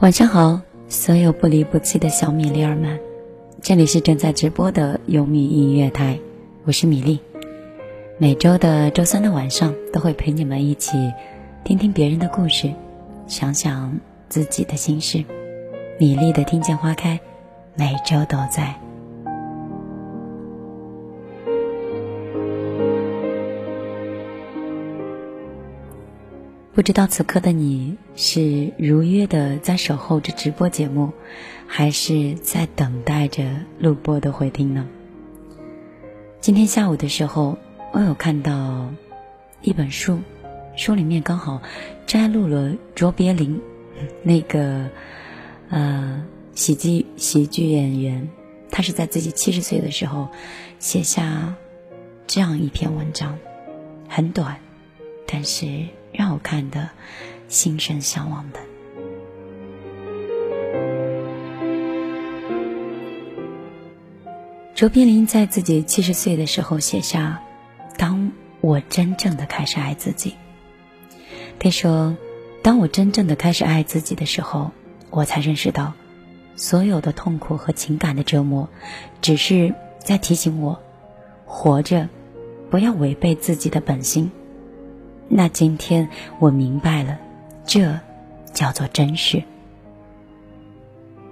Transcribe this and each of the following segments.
晚上好，所有不离不弃的小米粒儿们，这里是正在直播的优米音乐台，我是米粒。每周的周三的晚上都会陪你们一起听听别人的故事，想想自己的心事。米粒的听见花开，每周都在。不知道此刻的你是如约的在守候着直播节目，还是在等待着录播的回听呢？今天下午的时候，我有看到一本书，书里面刚好摘录了卓别林那个呃喜剧喜剧演员，他是在自己七十岁的时候写下这样一篇文章，很短，但是。让我看的心生向往的。卓别林在自己七十岁的时候写下：“当我真正的开始爱自己。”他说：“当我真正的开始爱自己的时候，我才认识到，所有的痛苦和情感的折磨，只是在提醒我，活着不要违背自己的本心。”那今天我明白了，这叫做真实。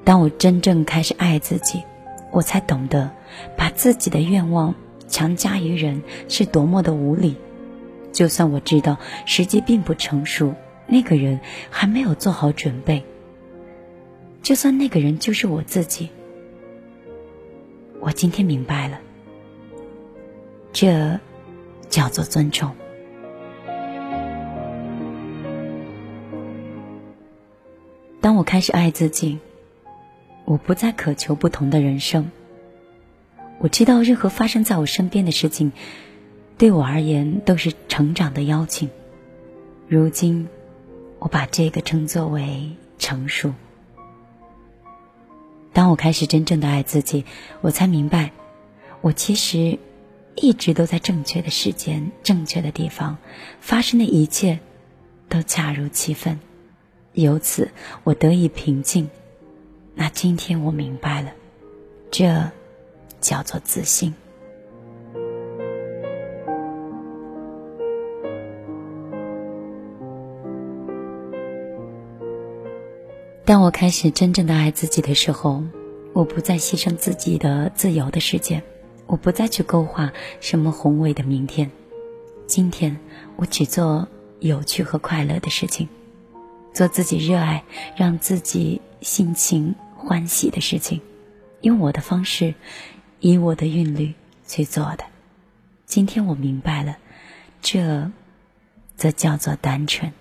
当我真正开始爱自己，我才懂得把自己的愿望强加于人是多么的无理。就算我知道时机并不成熟，那个人还没有做好准备，就算那个人就是我自己，我今天明白了，这叫做尊重。当我开始爱自己，我不再渴求不同的人生。我知道，任何发生在我身边的事情，对我而言都是成长的邀请。如今，我把这个称作为成熟。当我开始真正的爱自己，我才明白，我其实一直都在正确的时间、正确的地方，发生的一切都恰如其分。由此，我得以平静。那今天我明白了，这叫做自信。当我开始真正的爱自己的时候，我不再牺牲自己的自由的时间，我不再去勾画什么宏伟的明天。今天，我只做有趣和快乐的事情。做自己热爱、让自己心情欢喜的事情，用我的方式，以我的韵律去做的。今天我明白了，这，则叫做单纯。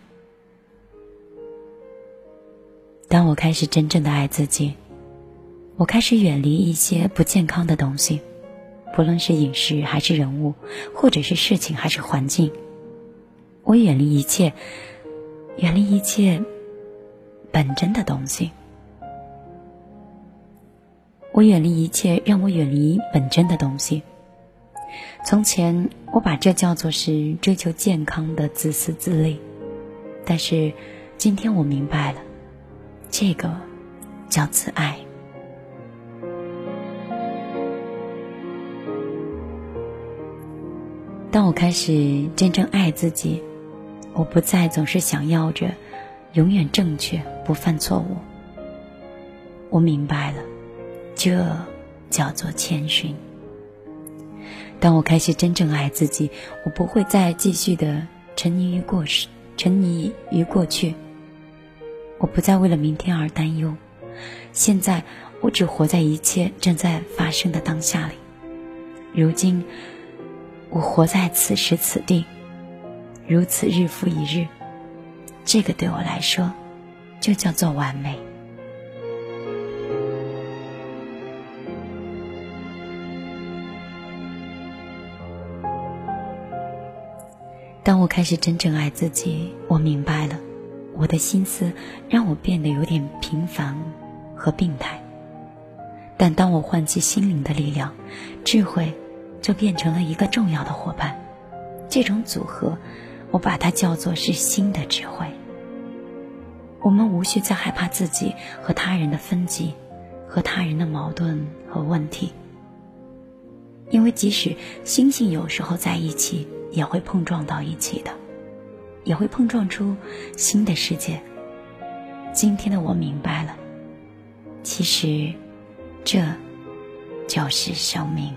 当我开始真正的爱自己，我开始远离一些不健康的东西，不论是饮食还是人物，或者是事情还是环境，我远离一切。远离一切本真的东西，我远离一切让我远离本真的东西。从前，我把这叫做是追求健康的自私自利，但是今天我明白了，这个叫自爱。当我开始真正爱自己。我不再总是想要着永远正确，不犯错误。我明白了，这叫做谦逊。当我开始真正爱自己，我不会再继续的沉溺于过去，沉溺于过去。我不再为了明天而担忧。现在，我只活在一切正在发生的当下里。如今，我活在此时此地。如此日复一日，这个对我来说，就叫做完美。当我开始真正爱自己，我明白了，我的心思让我变得有点平凡和病态。但当我唤起心灵的力量，智慧就变成了一个重要的伙伴。这种组合。我把它叫做是新的智慧。我们无需再害怕自己和他人的分歧，和他人的矛盾和问题。因为即使星星有时候在一起，也会碰撞到一起的，也会碰撞出新的世界。今天的我明白了，其实，这就是生命。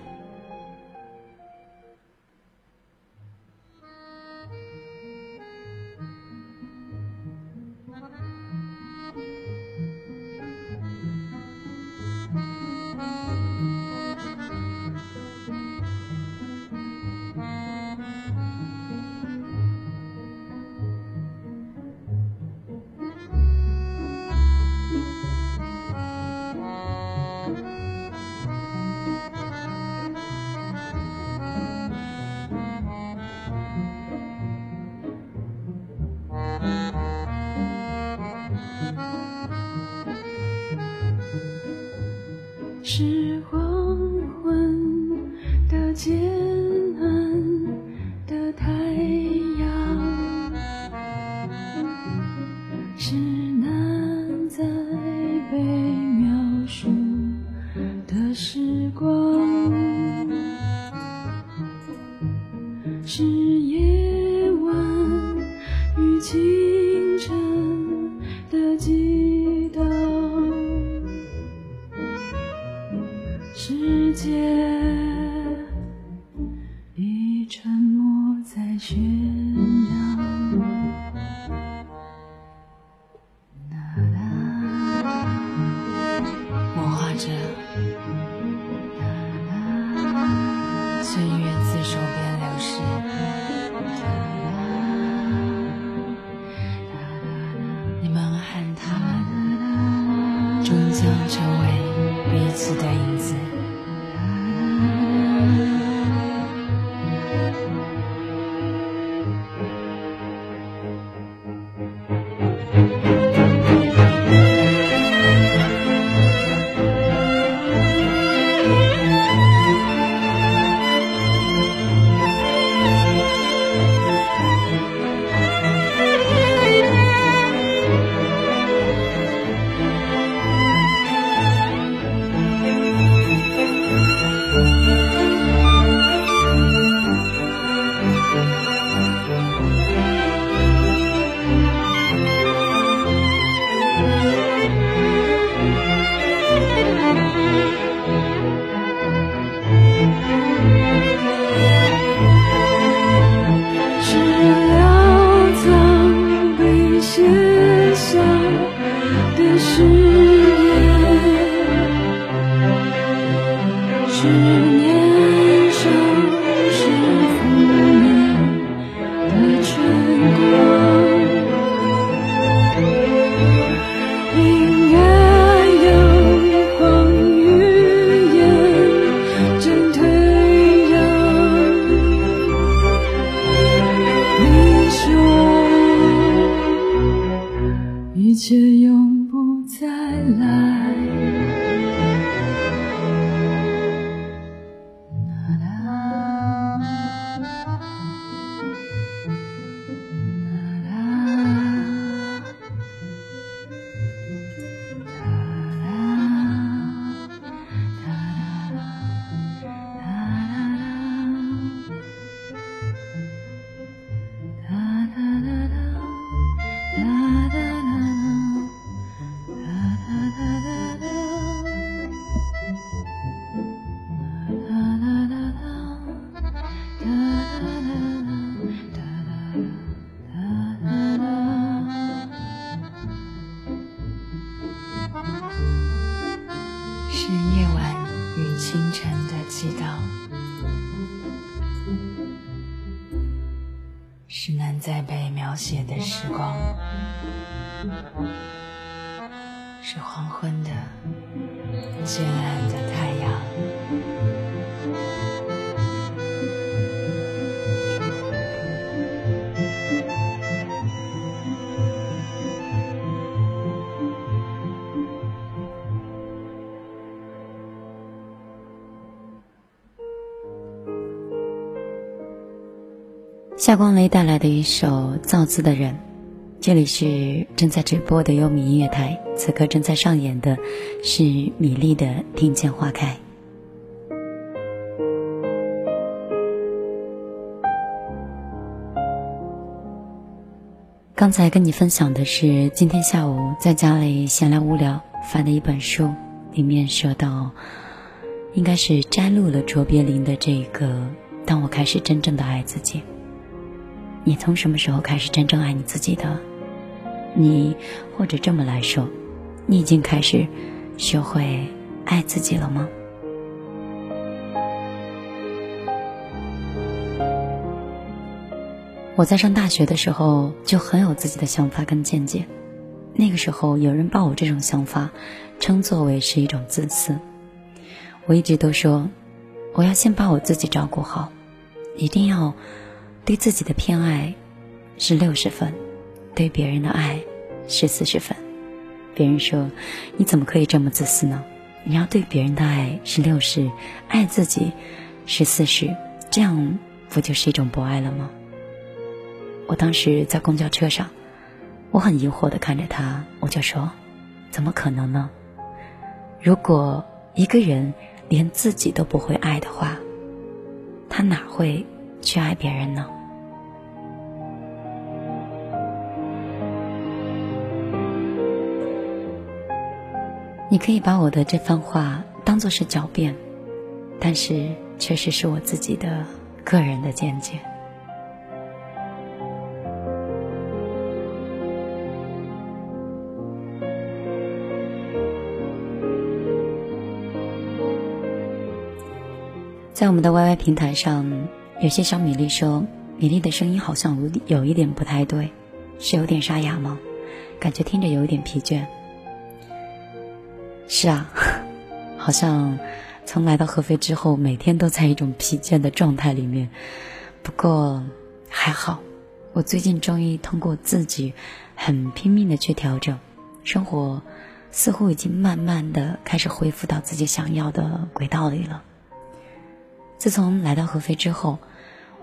夏光雷带来的一首《造字的人》，这里是正在直播的优米音乐台，此刻正在上演的是米粒的《听见花开》。刚才跟你分享的是今天下午在家里闲来无聊翻的一本书，里面说到，应该是摘录了卓别林的这个“当我开始真正的爱自己”。你从什么时候开始真正爱你自己的？你或者这么来说，你已经开始学会爱自己了吗？我在上大学的时候就很有自己的想法跟见解，那个时候有人把我这种想法称作为是一种自私。我一直都说，我要先把我自己照顾好，一定要对自己的偏爱是六十分。对别人的爱是四十分，别人说你怎么可以这么自私呢？你要对别人的爱是六十，爱自己是四十，这样不就是一种博爱了吗？我当时在公交车上，我很疑惑的看着他，我就说：怎么可能呢？如果一个人连自己都不会爱的话，他哪会去爱别人呢？你可以把我的这番话当做是狡辩，但是确实是我自己的个人的见解。在我们的 YY 平台上，有些小米粒说：“米粒的声音好像有有一点不太对，是有点沙哑吗？感觉听着有一点疲倦。”是啊，好像从来到合肥之后，每天都在一种疲倦的状态里面。不过还好，我最近终于通过自己很拼命的去调整，生活似乎已经慢慢的开始恢复到自己想要的轨道里了。自从来到合肥之后，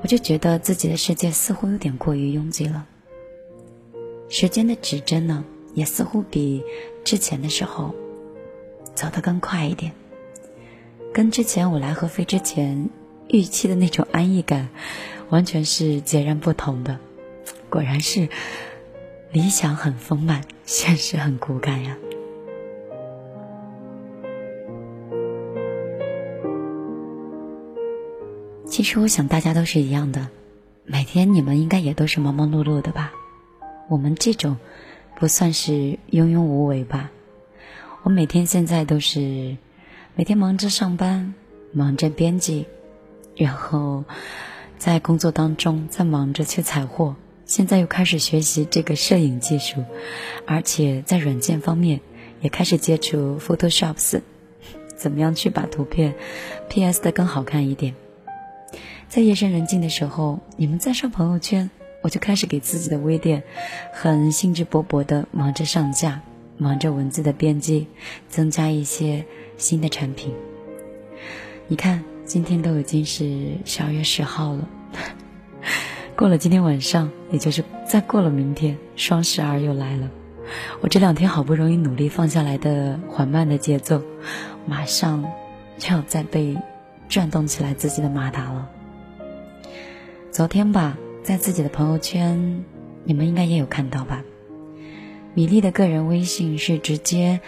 我就觉得自己的世界似乎有点过于拥挤了。时间的指针呢，也似乎比之前的时候。走得更快一点，跟之前我来合肥之前预期的那种安逸感，完全是截然不同的。果然是理想很丰满，现实很骨感呀。其实我想大家都是一样的，每天你们应该也都是忙忙碌碌的吧？我们这种不算是庸庸无为吧？我每天现在都是每天忙着上班，忙着编辑，然后在工作当中在忙着去采货。现在又开始学习这个摄影技术，而且在软件方面也开始接触 Photoshop，怎么样去把图片 PS 的更好看一点？在夜深人静的时候，你们在刷朋友圈，我就开始给自己的微店很兴致勃勃的忙着上架。忙着文字的编辑，增加一些新的产品。你看，今天都已经是十二月十号了，过了今天晚上，也就是再过了明天，双十二又来了。我这两天好不容易努力放下来的缓慢的节奏，马上就要再被转动起来自己的马达了。昨天吧，在自己的朋友圈，你们应该也有看到吧。米粒的个人微信是直接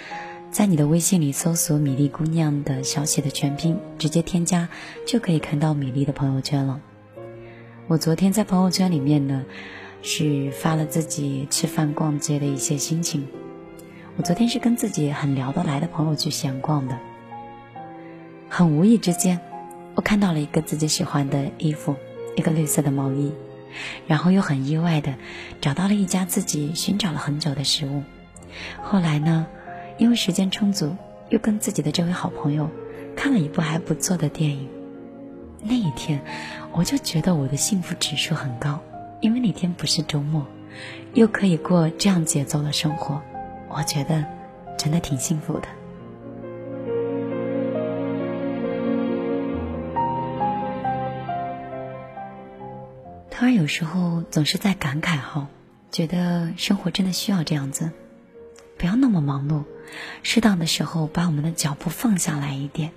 在你的微信里搜索“米粒姑娘”的小写的全拼，直接添加就可以看到米粒的朋友圈了。我昨天在朋友圈里面呢，是发了自己吃饭逛街的一些心情。我昨天是跟自己很聊得来的朋友去闲逛的，很无意之间，我看到了一个自己喜欢的衣服，一个绿色的毛衣。然后又很意外的找到了一家自己寻找了很久的食物。后来呢，因为时间充足，又跟自己的这位好朋友看了一部还不错的电影。那一天，我就觉得我的幸福指数很高，因为那天不是周末，又可以过这样节奏的生活，我觉得真的挺幸福的。突然有时候总是在感慨哈，觉得生活真的需要这样子，不要那么忙碌，适当的时候把我们的脚步放下来一点，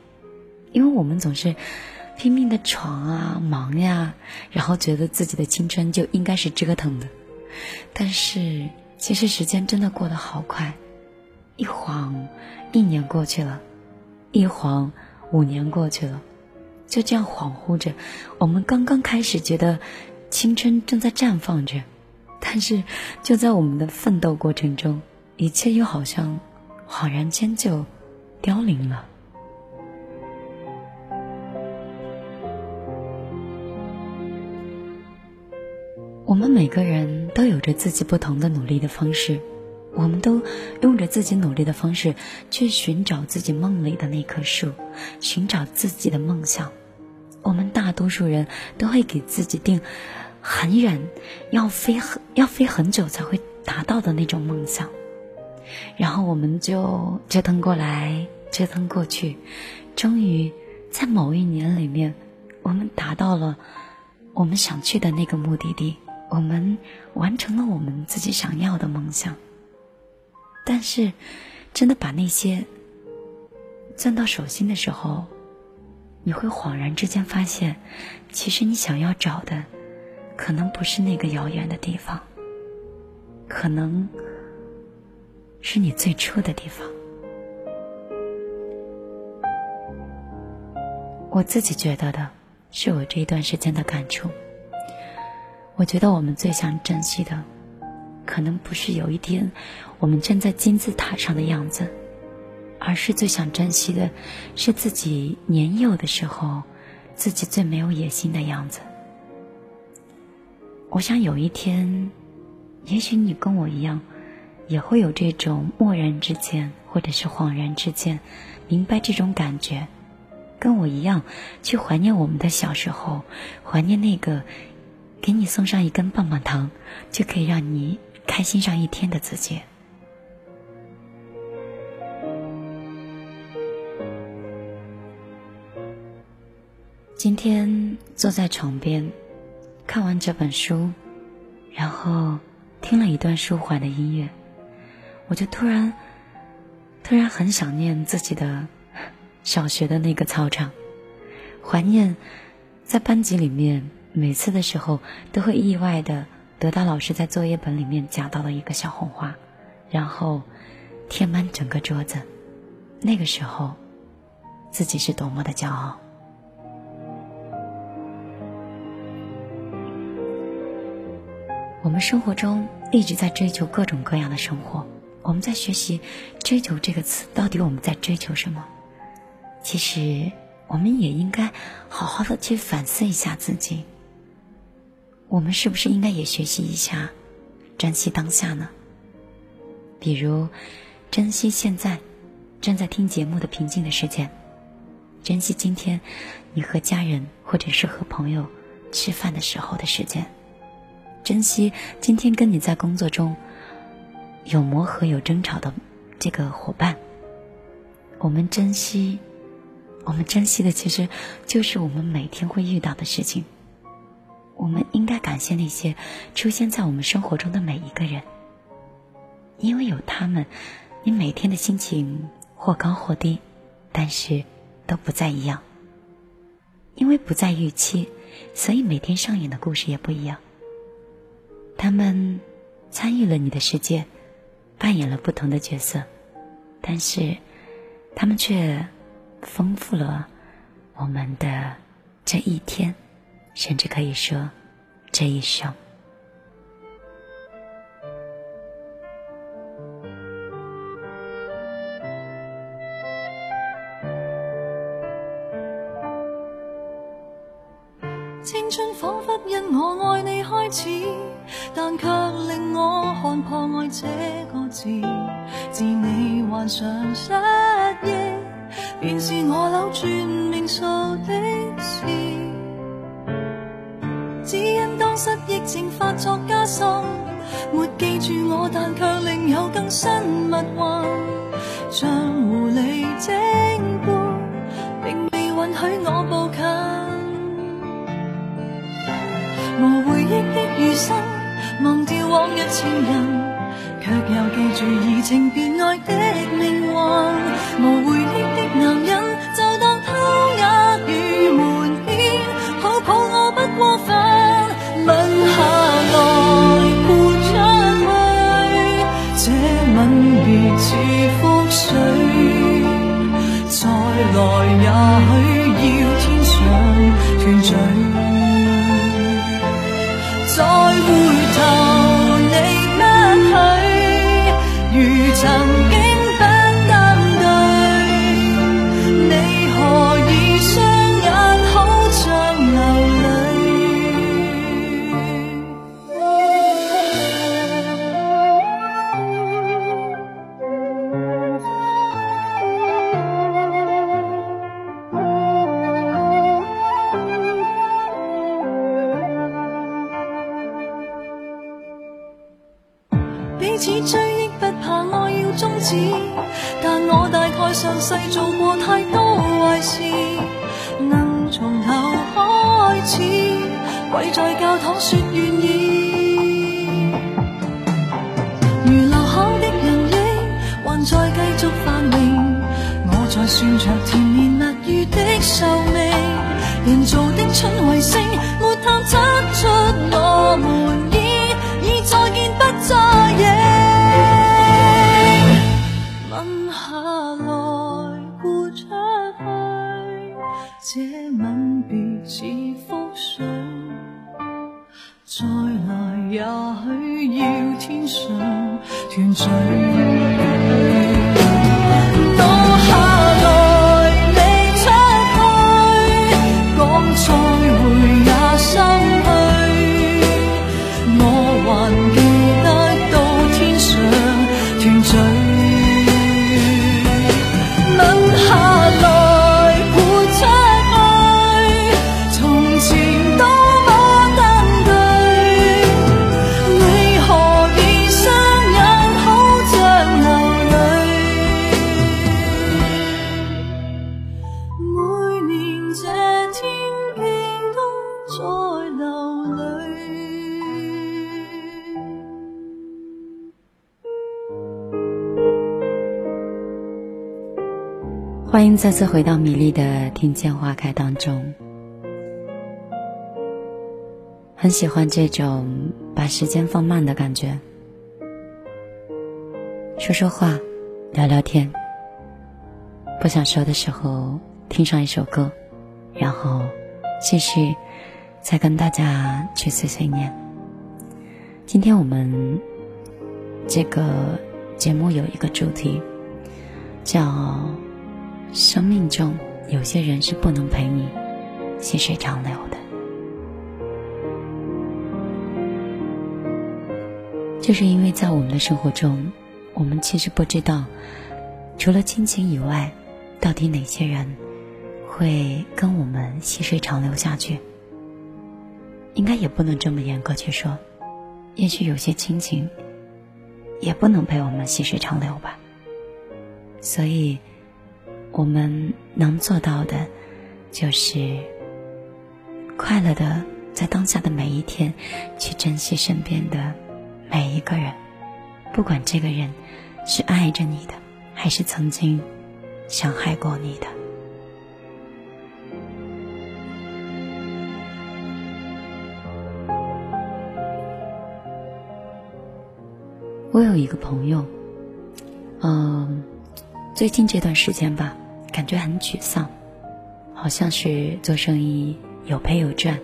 因为我们总是拼命的闯啊、忙呀，然后觉得自己的青春就应该是折腾的，但是其实时间真的过得好快，一晃一年过去了，一晃五年过去了，就这样恍惚着，我们刚刚开始觉得青春正在绽放着。但是，就在我们的奋斗过程中，一切又好像恍然间就凋零了。我们每个人都有着自己不同的努力的方式，我们都用着自己努力的方式去寻找自己梦里的那棵树，寻找自己的梦想。我们大多数人都会给自己定。很远，要飞很要飞很久才会达到的那种梦想，然后我们就折腾过来，折腾过去，终于在某一年里面，我们达到了我们想去的那个目的地，我们完成了我们自己想要的梦想。但是，真的把那些攥到手心的时候，你会恍然之间发现，其实你想要找的。可能不是那个遥远的地方，可能是你最初的地方。我自己觉得的，是我这一段时间的感触。我觉得我们最想珍惜的，可能不是有一天我们站在金字塔上的样子，而是最想珍惜的，是自己年幼的时候，自己最没有野心的样子。我想有一天，也许你跟我一样，也会有这种蓦然之间，或者是恍然之间，明白这种感觉，跟我一样，去怀念我们的小时候，怀念那个给你送上一根棒棒糖，就可以让你开心上一天的自己。今天坐在床边。看完这本书，然后听了一段舒缓的音乐，我就突然，突然很想念自己的小学的那个操场，怀念在班级里面每次的时候都会意外的得到老师在作业本里面夹到的一个小红花，然后填满整个桌子，那个时候自己是多么的骄傲。我们生活中一直在追求各种各样的生活，我们在学习“追求”这个词，到底我们在追求什么？其实，我们也应该好好的去反思一下自己。我们是不是应该也学习一下珍惜当下呢？比如，珍惜现在正在听节目的平静的时间，珍惜今天你和家人或者是和朋友吃饭的时候的时间。珍惜今天跟你在工作中有磨合、有争吵的这个伙伴。我们珍惜，我们珍惜的其实就是我们每天会遇到的事情。我们应该感谢那些出现在我们生活中的每一个人，因为有他们，你每天的心情或高或低，但是都不再一样。因为不在预期，所以每天上演的故事也不一样。他们参与了你的世界，扮演了不同的角色，但是他们却丰富了我们的这一天，甚至可以说这一生。但却另有更新密运，欢迎再次回到米粒的《听见花开》当中，很喜欢这种把时间放慢的感觉，说说话，聊聊天，不想说的时候听上一首歌，然后继续再跟大家去碎碎念。今天我们这个节目有一个主题，叫。生命中有些人是不能陪你细水长流的，就是因为在我们的生活中，我们其实不知道，除了亲情以外，到底哪些人会跟我们细水长流下去。应该也不能这么严格去说，也许有些亲情也不能陪我们细水长流吧。所以。我们能做到的，就是快乐的在当下的每一天，去珍惜身边的每一个人，不管这个人是爱着你的，还是曾经伤害过你的。我有一个朋友，嗯，最近这段时间吧。感觉很沮丧，好像是做生意有赔有赚，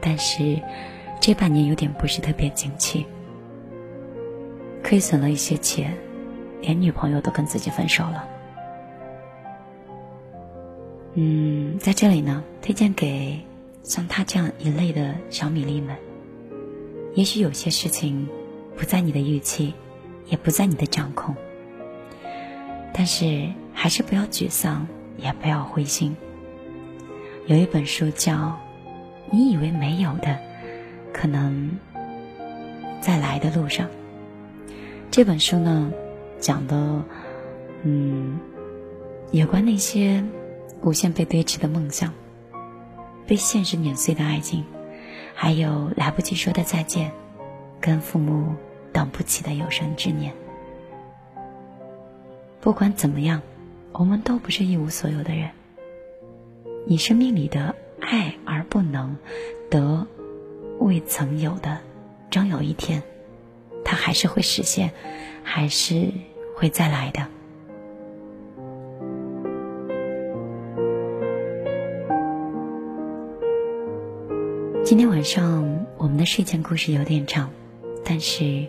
但是这半年有点不是特别景气，亏损了一些钱，连女朋友都跟自己分手了。嗯，在这里呢，推荐给像他这样一类的小米粒们，也许有些事情不在你的预期，也不在你的掌控，但是。还是不要沮丧，也不要灰心。有一本书叫《你以为没有的，可能在来的路上》。这本书呢，讲的，嗯，有关那些无限被堆砌的梦想，被现实碾碎的爱情，还有来不及说的再见，跟父母等不起的有生之年。不管怎么样，我们都不是一无所有的人。你生命里的爱而不能得，未曾有的，终有一天，它还是会实现，还是会再来的。今天晚上我们的睡前故事有点长，但是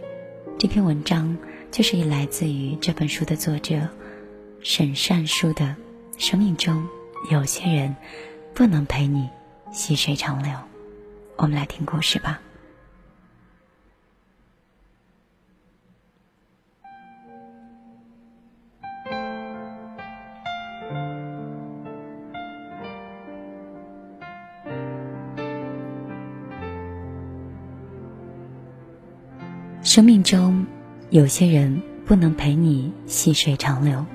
这篇文章就是来自于这本书的作者沈善书的《生命中有些人不能陪你细水长流》。我们来听故事吧。生命中，有些人不能陪你细水长流。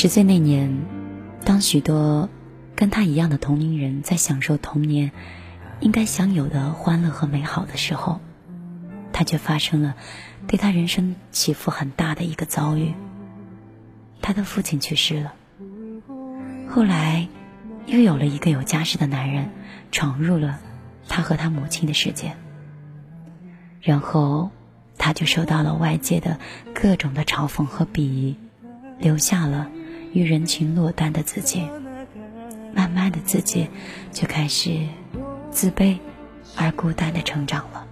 十岁那年，当许多跟他一样的同龄人在享受童年应该享有的欢乐和美好的时候，他却发生了对他人生起伏很大的一个遭遇。他的父亲去世了，后来又有了一个有家室的男人闯入了。他和他母亲的世界，然后他就受到了外界的各种的嘲讽和鄙夷，留下了与人群落单的自己。慢慢的，自己就开始自卑而孤单的成长了。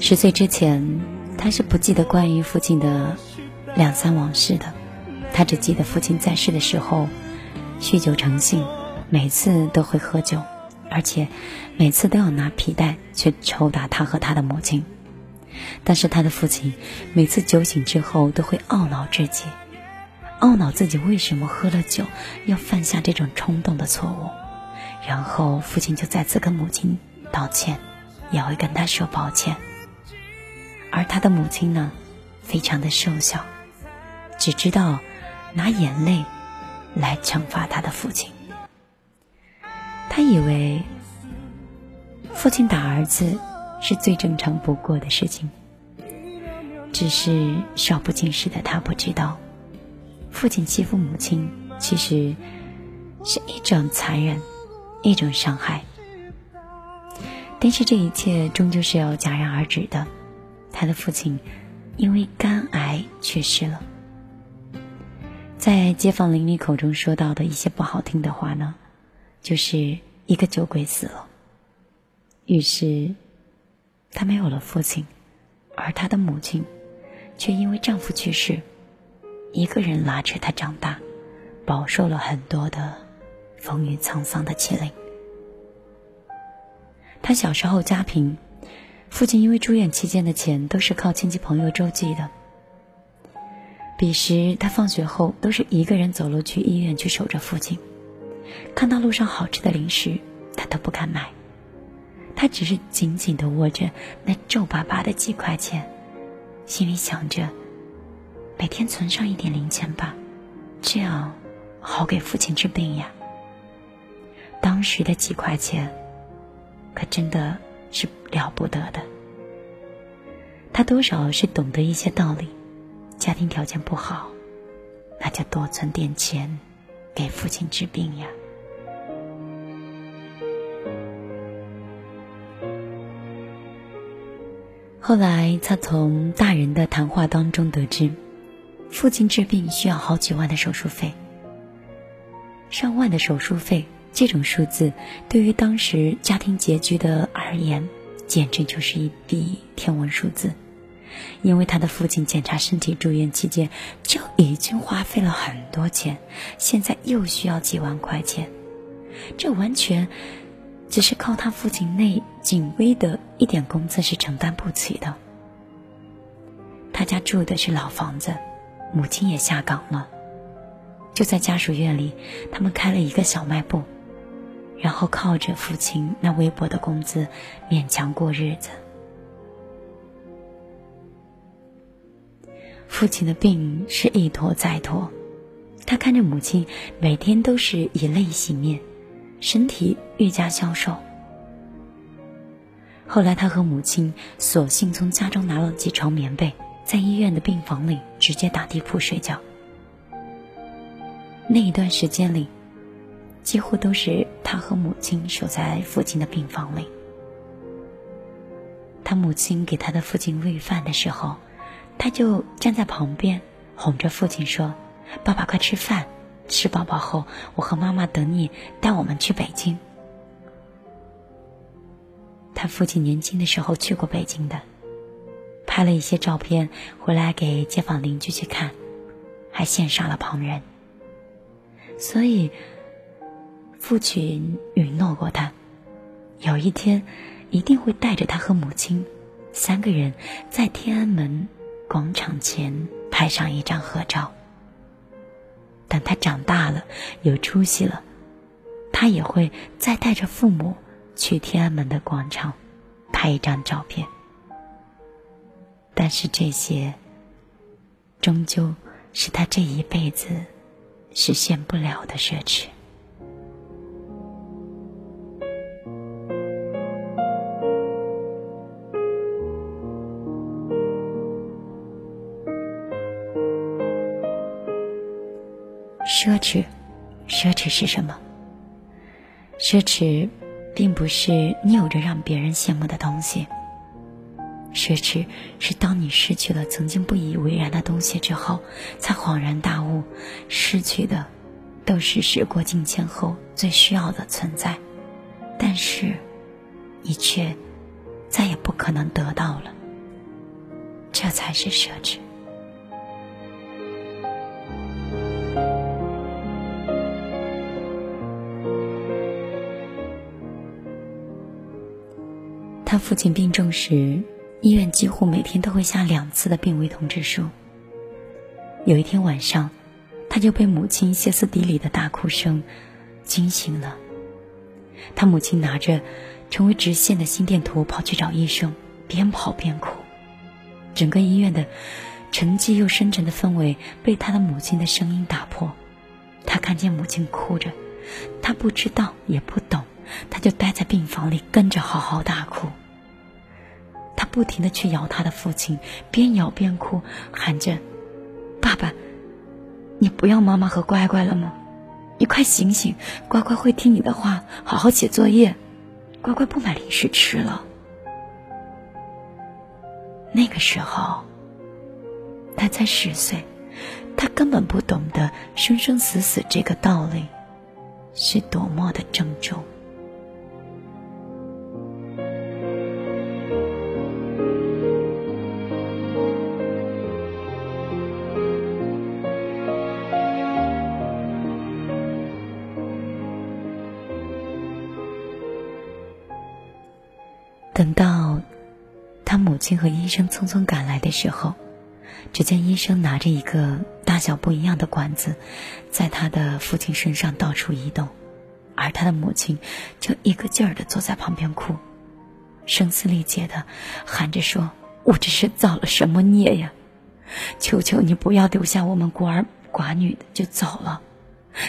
十岁之前。他是不记得关于父亲的两三往事的，他只记得父亲在世的时候酗酒成性，每次都会喝酒，而且每次都要拿皮带去抽打他和他的母亲。但是他的父亲每次酒醒之后都会懊恼至极，懊恼自己为什么喝了酒要犯下这种冲动的错误，然后父亲就再次跟母亲道歉，也会跟他说抱歉。而他的母亲呢，非常的瘦小，只知道拿眼泪来惩罚他的父亲。他以为父亲打儿子是最正常不过的事情，只是少不经事的他不知道，父亲欺负母亲其实是一种残忍，一种伤害。但是这一切终究是要戛然而止的。他的父亲因为肝癌去世了。在街坊邻里口中说到的一些不好听的话呢，就是一个酒鬼死了。于是，他没有了父亲，而他的母亲却因为丈夫去世，一个人拉扯他长大，饱受了很多的风雨沧桑的欺凌。他小时候家贫。父亲因为住院期间的钱都是靠亲戚朋友周济的。彼时他放学后都是一个人走路去医院去守着父亲，看到路上好吃的零食，他都不敢买，他只是紧紧的握着那皱巴巴的几块钱，心里想着，每天存上一点零钱吧，这样好给父亲治病呀。当时的几块钱，可真的。是了不得的，他多少是懂得一些道理。家庭条件不好，那就多存点钱，给父亲治病呀。后来，他从大人的谈话当中得知，父亲治病需要好几万的手术费，上万的手术费。这种数字对于当时家庭拮据的而言，简直就是一笔天文数字。因为他的父亲检查身体住院期间就已经花费了很多钱，现在又需要几万块钱，这完全只是靠他父亲那仅微的一点工资是承担不起的。他家住的是老房子，母亲也下岗了，就在家属院里，他们开了一个小卖部。然后靠着父亲那微薄的工资勉强过日子。父亲的病是一拖再拖，他看着母亲每天都是以泪洗面，身体愈加消瘦。后来，他和母亲索性从家中拿了几床棉被，在医院的病房里直接打地铺睡觉。那一段时间里，几乎都是他和母亲守在父亲的病房里。他母亲给他的父亲喂饭的时候，他就站在旁边哄着父亲说：“爸爸，快吃饭，吃饱饱后，我和妈妈等你带我们去北京。”他父亲年轻的时候去过北京的，拍了一些照片回来给街坊邻居去看，还羡煞了旁人。所以，父亲允诺过他，有一天。一定会带着他和母亲三个人在天安门广场前拍上一张合照。等他长大了，有出息了，他也会再带着父母去天安门的广场拍一张照片。但是这些，终究是他这一辈子实现不了的奢侈。奢侈，奢侈是什么？奢侈，并不是你有着让别人羡慕的东西。奢侈是当你失去了曾经不以为然的东西之后，才恍然大悟，失去的都是时过境迁后最需要的存在，但是，你却再也不可能得到了。这才是奢侈。父亲病重时，医院几乎每天都会下两次的病危通知书。有一天晚上，他就被母亲歇斯底里的大哭声惊醒了。他母亲拿着成为直线的心电图跑去找医生，边跑边哭。整个医院的沉寂又深沉的氛围被他的母亲的声音打破。他看见母亲哭着，他不知道也不懂。他就待在病房里，跟着嚎嚎大哭。他不停的去摇他的父亲，边摇边哭，喊着：“爸爸，你不要妈妈和乖乖了吗？你快醒醒，乖乖会听你的话，好好写作业。乖乖不买零食吃了。”那个时候，他才十岁，他根本不懂得生生死死这个道理是多么的郑重。等到他母亲和医生匆匆赶来的时候，只见医生拿着一个大小不一样的管子，在他的父亲身上到处移动，而他的母亲就一个劲儿的坐在旁边哭，声嘶力竭的喊着说：“我这是造了什么孽呀？求求你不要丢下我们孤儿寡女的就走了，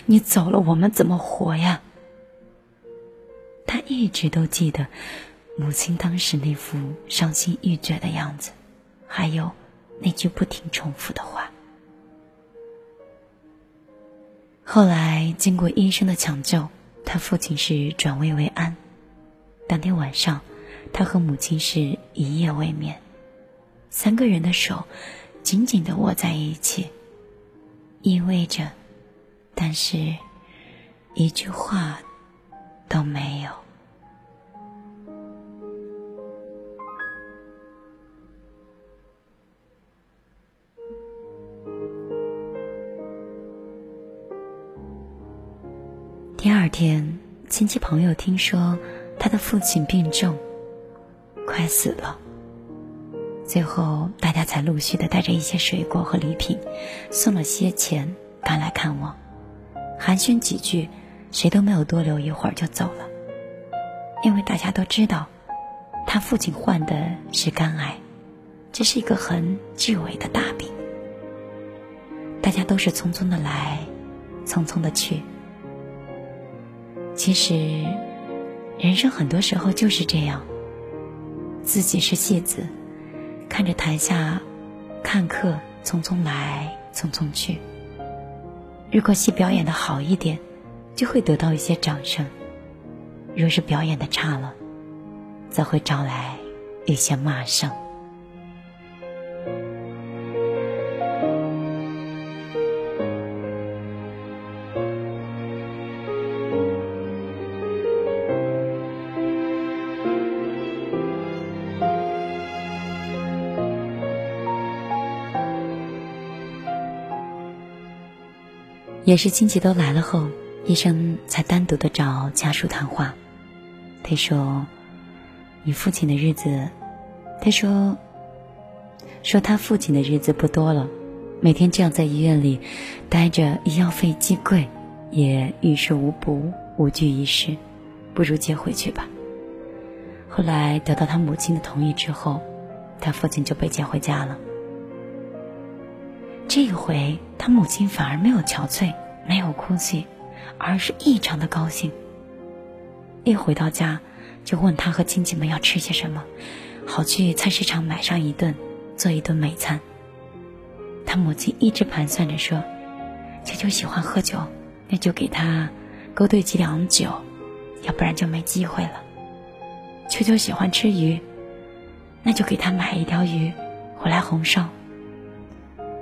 你走了我们怎么活呀？”他一直都记得。母亲当时那副伤心欲绝的样子，还有那句不停重复的话。后来经过医生的抢救，他父亲是转危为安。当天晚上，他和母亲是一夜未眠，三个人的手紧紧的握在一起，依偎着，但是一句话都没有。第二天，亲戚朋友听说他的父亲病重，快死了。最后，大家才陆续的带着一些水果和礼品，送了些钱赶来看望，寒暄几句，谁都没有多留一会儿就走了。因为大家都知道，他父亲患的是肝癌，这是一个很巨伟的大病。大家都是匆匆的来，匆匆的去。其实，人生很多时候就是这样。自己是戏子，看着台下看客匆匆来，匆匆去。如果戏表演的好一点，就会得到一些掌声；若是表演的差了，则会招来一些骂声。也是亲戚都来了后，医生才单独的找家属谈话。他说：“你父亲的日子，他说，说他父亲的日子不多了，每天这样在医院里待着，医药费既贵，也于事无补，无济于事，不如接回去吧。”后来得到他母亲的同意之后，他父亲就被接回家了。这一回，他母亲反而没有憔悴，没有哭泣，而是异常的高兴。一回到家，就问他和亲戚们要吃些什么，好去菜市场买上一顿，做一顿美餐。他母亲一直盘算着说：“球球喜欢喝酒，那就给他勾兑几两酒，要不然就没机会了。球球喜欢吃鱼，那就给他买一条鱼回来红烧。”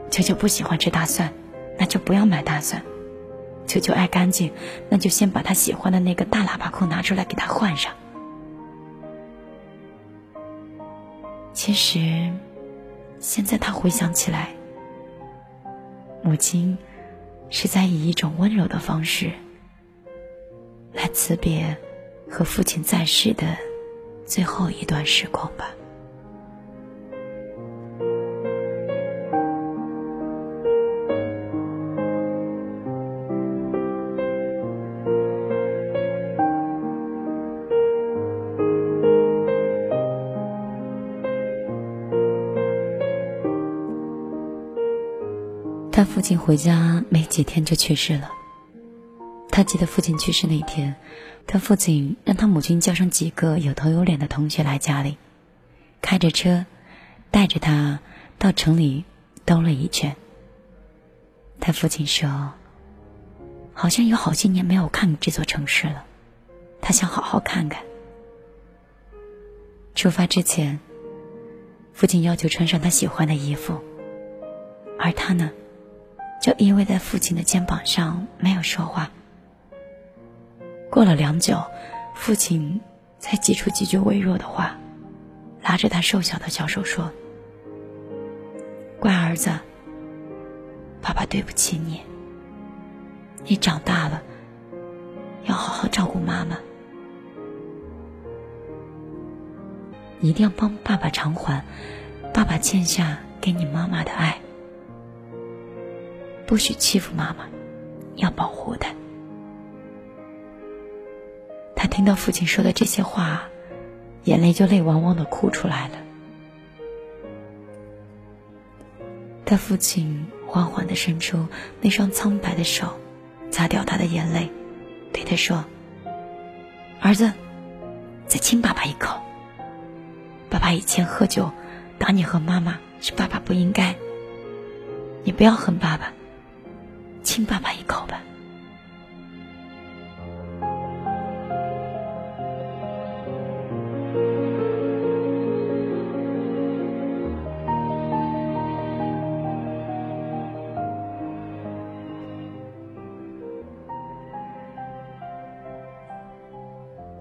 球球不喜欢吃大蒜，那就不要买大蒜。球球爱干净，那就先把他喜欢的那个大喇叭裤拿出来给他换上。其实，现在他回想起来，母亲是在以一种温柔的方式来辞别和父亲在世的最后一段时光吧。他父亲回家没几天就去世了。他记得父亲去世那天，他父亲让他母亲叫上几个有头有脸的同学来家里，开着车带着他到城里兜了一圈。他父亲说：“好像有好些年没有看这座城市了，他想好好看看。”出发之前，父亲要求穿上他喜欢的衣服，而他呢？就依偎在父亲的肩膀上，没有说话。过了良久，父亲才挤出几句微弱的话，拉着他瘦小的小手说：“乖儿子，爸爸对不起你。你长大了，要好好照顾妈妈，你一定要帮爸爸偿还爸爸欠下给你妈妈的爱。”不许欺负妈妈，要保护她。他听到父亲说的这些话，眼泪就泪汪汪的哭出来了。他父亲缓缓的伸出那双苍白的手，擦掉他的眼泪，对他说：“儿子，再亲爸爸一口。爸爸以前喝酒打你和妈妈，是爸爸不应该。你不要恨爸爸。”亲爸爸一口吧。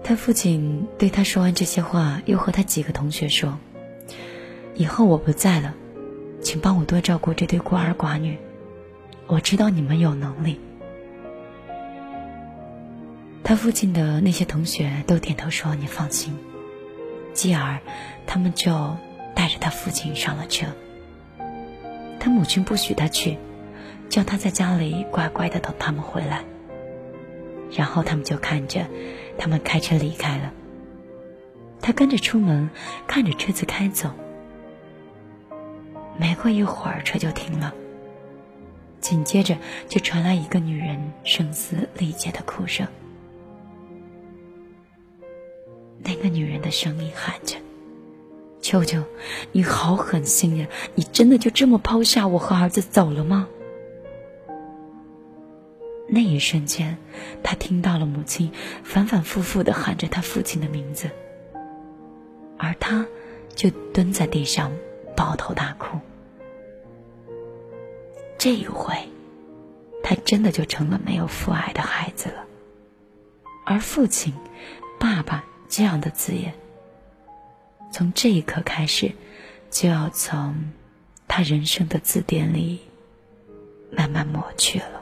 他父亲对他说完这些话，又和他几个同学说：“以后我不在了，请帮我多照顾这对孤儿寡女。”我知道你们有能力。他父亲的那些同学都点头说：“你放心。”继而，他们就带着他父亲上了车。他母亲不许他去，叫他在家里乖乖的等他们回来。然后他们就看着他们开车离开了。他跟着出门，看着车子开走。没过一会儿，车就停了。紧接着就传来一个女人声嘶力竭的哭声。那个女人的声音喊着：“舅舅，你好狠心呀！你真的就这么抛下我和儿子走了吗？”那一瞬间，他听到了母亲反反复复的喊着他父亲的名字，而他就蹲在地上抱头大哭。这一回，他真的就成了没有父爱的孩子了。而父亲、爸爸这样的字眼，从这一刻开始，就要从他人生的字典里慢慢抹去了。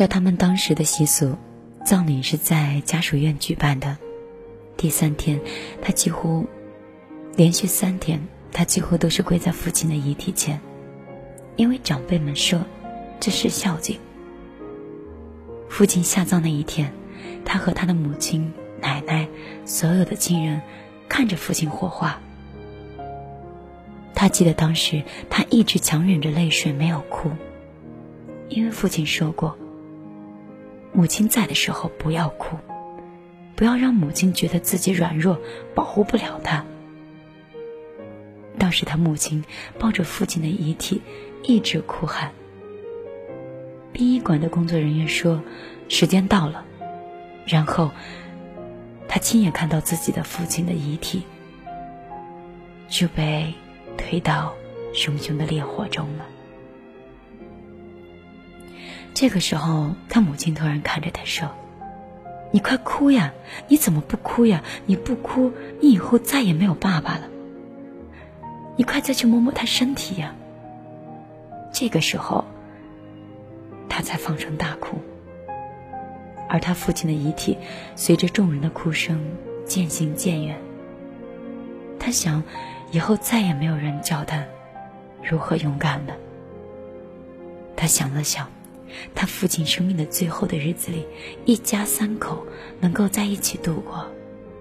照他们当时的习俗，葬礼是在家属院举办的。第三天，他几乎连续三天，他几乎都是跪在父亲的遗体前，因为长辈们说这是孝敬。父亲下葬那一天，他和他的母亲、奶奶、所有的亲人看着父亲火化。他记得当时，他一直强忍着泪水没有哭，因为父亲说过。母亲在的时候不要哭，不要让母亲觉得自己软弱，保护不了她。当时他母亲抱着父亲的遗体，一直哭喊。殡仪馆的工作人员说：“时间到了。”然后，他亲眼看到自己的父亲的遗体就被推到熊熊的烈火中了。这个时候，他母亲突然看着他说：“你快哭呀！你怎么不哭呀？你不哭，你以后再也没有爸爸了。你快再去摸摸他身体呀！”这个时候，他才放声大哭。而他父亲的遗体随着众人的哭声渐行渐远。他想，以后再也没有人教他如何勇敢了。他想了想。他父亲生命的最后的日子里，一家三口能够在一起度过，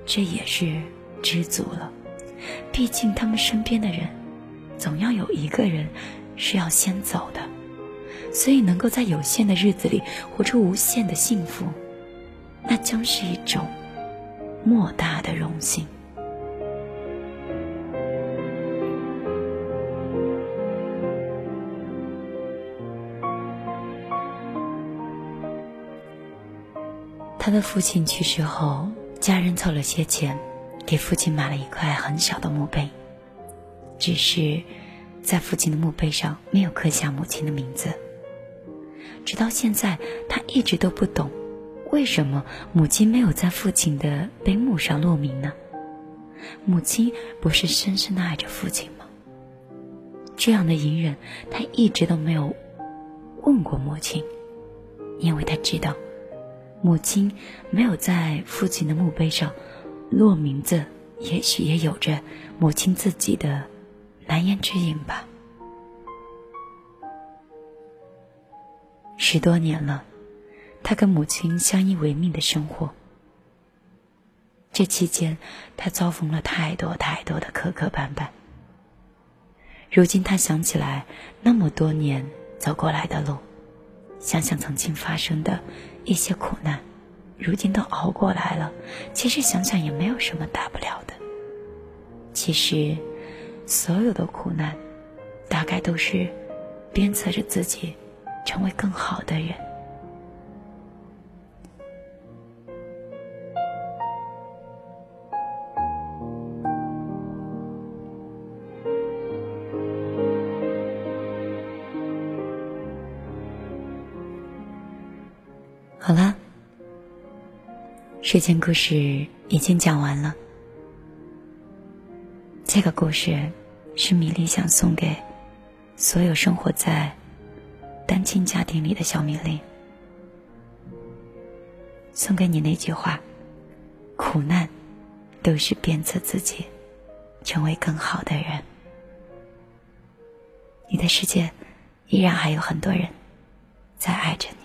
这也是知足了。毕竟他们身边的人，总要有一个人是要先走的，所以能够在有限的日子里活出无限的幸福，那将是一种莫大的荣幸。他的父亲去世后，家人凑了些钱，给父亲买了一块很小的墓碑。只是，在父亲的墓碑上没有刻下母亲的名字。直到现在，他一直都不懂，为什么母亲没有在父亲的碑墓上落名呢？母亲不是深深的爱着父亲吗？这样的隐忍，他一直都没有问过母亲，因为他知道。母亲没有在父亲的墓碑上落名字，也许也有着母亲自己的难言之隐吧。十多年了，他跟母亲相依为命的生活。这期间，他遭逢了太多太多的磕磕绊绊。如今他想起来，那么多年走过来的路。想想曾经发生的一些苦难，如今都熬过来了。其实想想也没有什么大不了的。其实，所有的苦难，大概都是鞭策着自己成为更好的人。这件故事已经讲完了。这个故事是米粒想送给所有生活在单亲家庭里的小米粒。送给你那句话苦难都是鞭策自己成为更好的人。你的世界依然还有很多人在爱着你。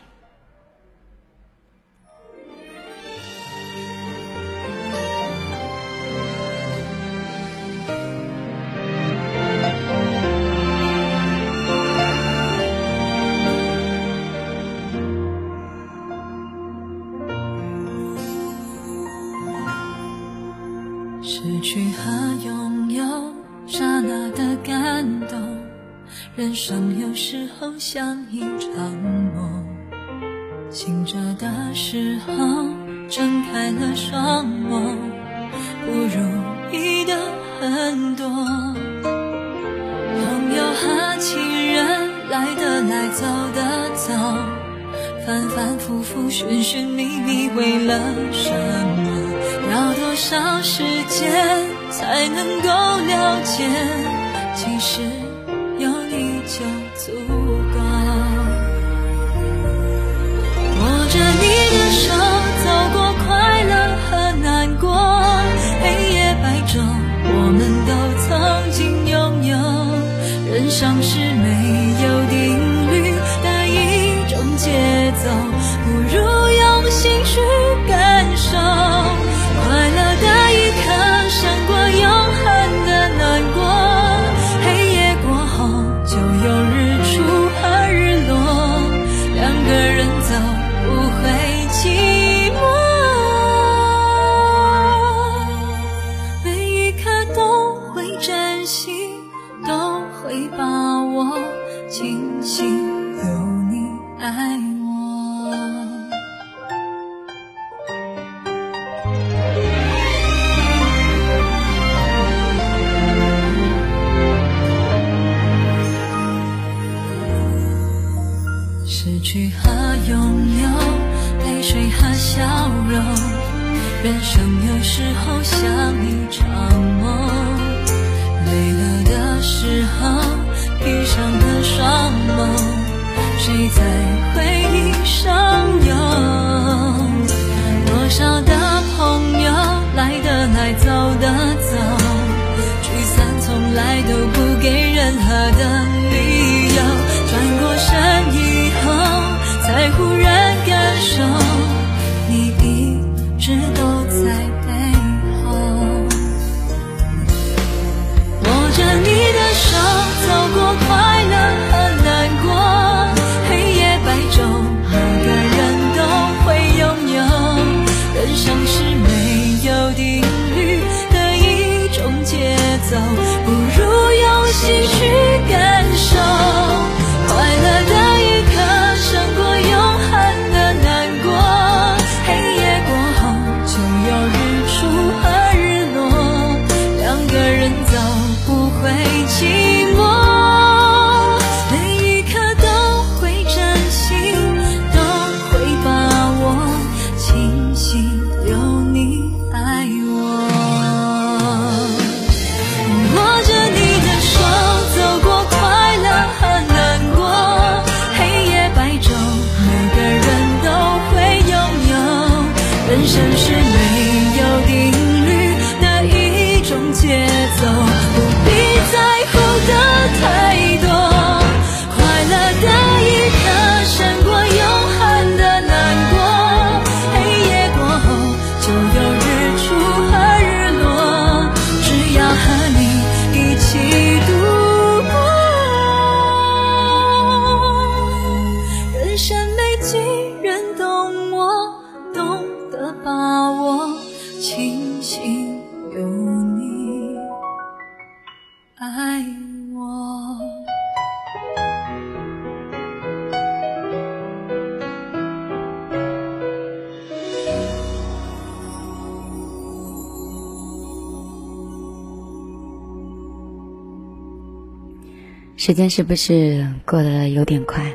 时间是不是过得有点快？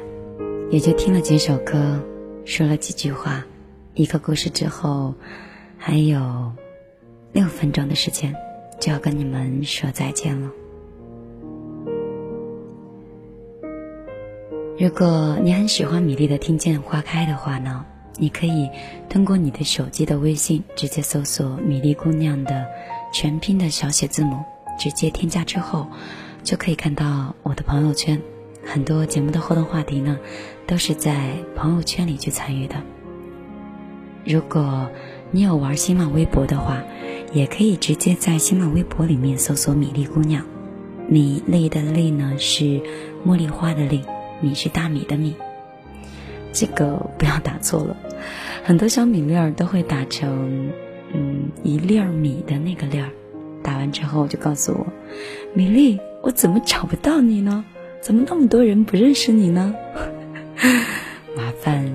也就听了几首歌说了几句话一个故事之后还有六分钟的时间就要跟你们说再见了。如果你很喜欢米粒的听见花开的话呢你可以通过你的手机的微信直接搜索米粒姑娘的全拼的小写字母直接添加之后就可以看到我的朋友圈。很多节目的互动话题呢，都是在朋友圈里去参与的。如果你有玩新浪微博的话，也可以直接在新浪微博里面搜索“米粒姑娘”。米粒的粒呢是茉莉花的粒，米是大米的米。这个不要打错了，很多小米粒儿都会打成嗯一粒儿米的那个粒儿。打完之后就告诉我，米粒，我怎么找不到你呢？怎么那么多人不认识你呢？麻烦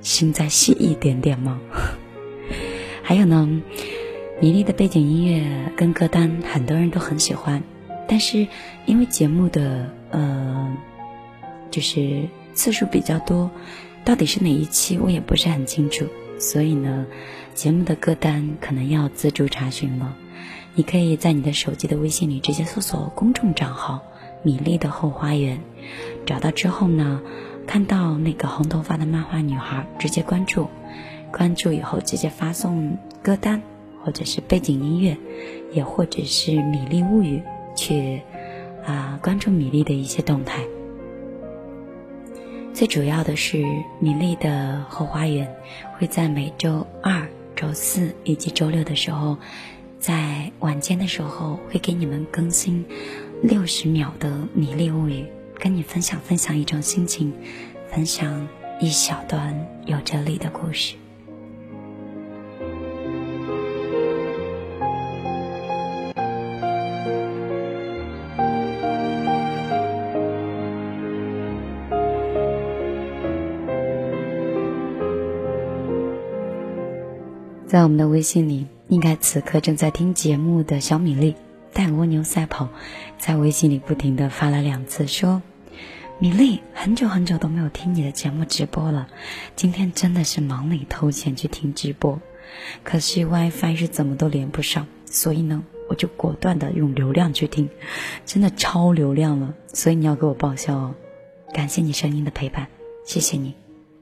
心再细一点点吗？还有呢，米粒的背景音乐跟歌单很多人都很喜欢，但是因为节目的呃，就是次数比较多，到底是哪一期我也不是很清楚，所以呢，节目的歌单可能要自助查询了。你可以在你的手机的微信里直接搜索公众账号“米粒的后花园”，找到之后呢，看到那个红头发的漫画女孩，直接关注。关注以后直接发送歌单，或者是背景音乐，也或者是米粒物语，去啊关注米粒的一些动态。最主要的是，米粒的后花园会在每周二、周四以及周六的时候。在晚间的时候，会给你们更新六十秒的米粒物语，跟你分享分享一种心情，分享一小段有哲理的故事。在我们的微信里。应该此刻正在听节目的小米粒带蜗牛赛跑，在微信里不停的发了两次，说：“米粒，很久很久都没有听你的节目直播了，今天真的是忙里偷闲去听直播，可惜 WiFi 是怎么都连不上，所以呢，我就果断的用流量去听，真的超流量了，所以你要给我报销哦，感谢你声音的陪伴，谢谢你，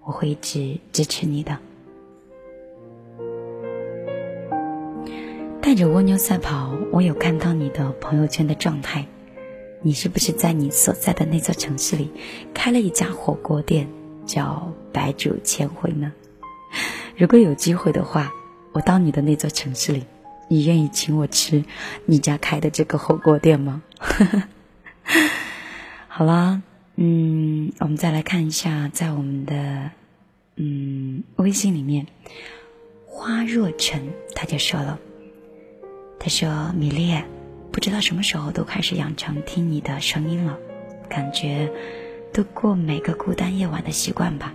我会一直支持你的。”带着蜗牛赛跑，我有看到你的朋友圈的状态。你是不是在你所在的那座城市里开了一家火锅店，叫白煮千回呢？如果有机会的话，我到你的那座城市里，你愿意请我吃你家开的这个火锅店吗？好啦，嗯，我们再来看一下，在我们的嗯微信里面，花若尘他就说了。他说：“米粒，不知道什么时候都开始养成听你的声音了，感觉度过每个孤单夜晚的习惯吧。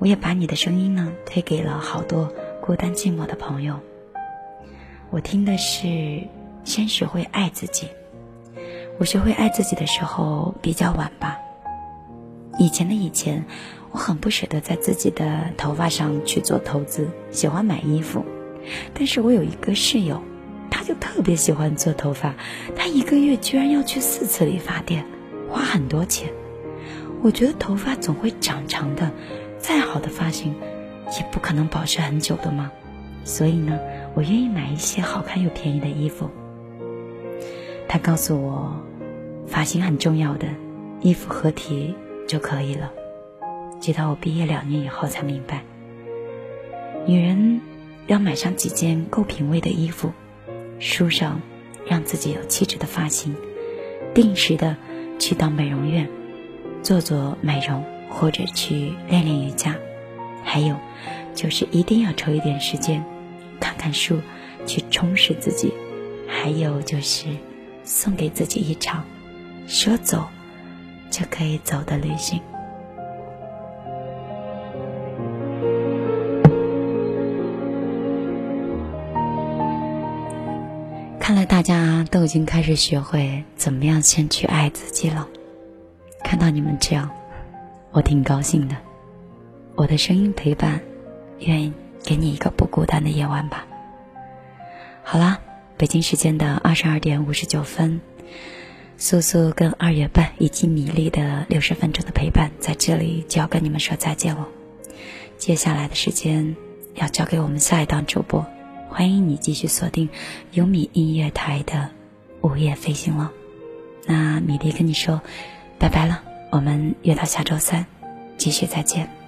我也把你的声音呢推给了好多孤单寂寞的朋友。我听的是先学会爱自己。我学会爱自己的时候比较晚吧。以前的以前，我很不舍得在自己的头发上去做投资，喜欢买衣服，但是我有一个室友。”他就特别喜欢做头发，他一个月居然要去四次理发店，花很多钱。我觉得头发总会长长的，再好的发型也不可能保持很久的嘛。所以呢，我愿意买一些好看又便宜的衣服。他告诉我，发型很重要的，衣服合体就可以了。直到我毕业两年以后才明白，女人要买上几件够品味的衣服。梳上让自己有气质的发型，定时的去到美容院做做美容，或者去练练瑜伽。还有，就是一定要抽一点时间看看书，去充实自己。还有就是送给自己一场说走就可以走的旅行。大家都已经开始学会怎么样先去爱自己了。看到你们这样，我挺高兴的。我的声音陪伴，愿意给你一个不孤单的夜晚吧。好啦，北京时间的二十二点五十九分，素素跟二月半以及米粒的六十分钟的陪伴，在这里就要跟你们说再见了。接下来的时间要交给我们下一档主播。欢迎你继续锁定优米音乐台的午夜飞行了。那米粒跟你说拜拜了，我们约到下周三继续再见。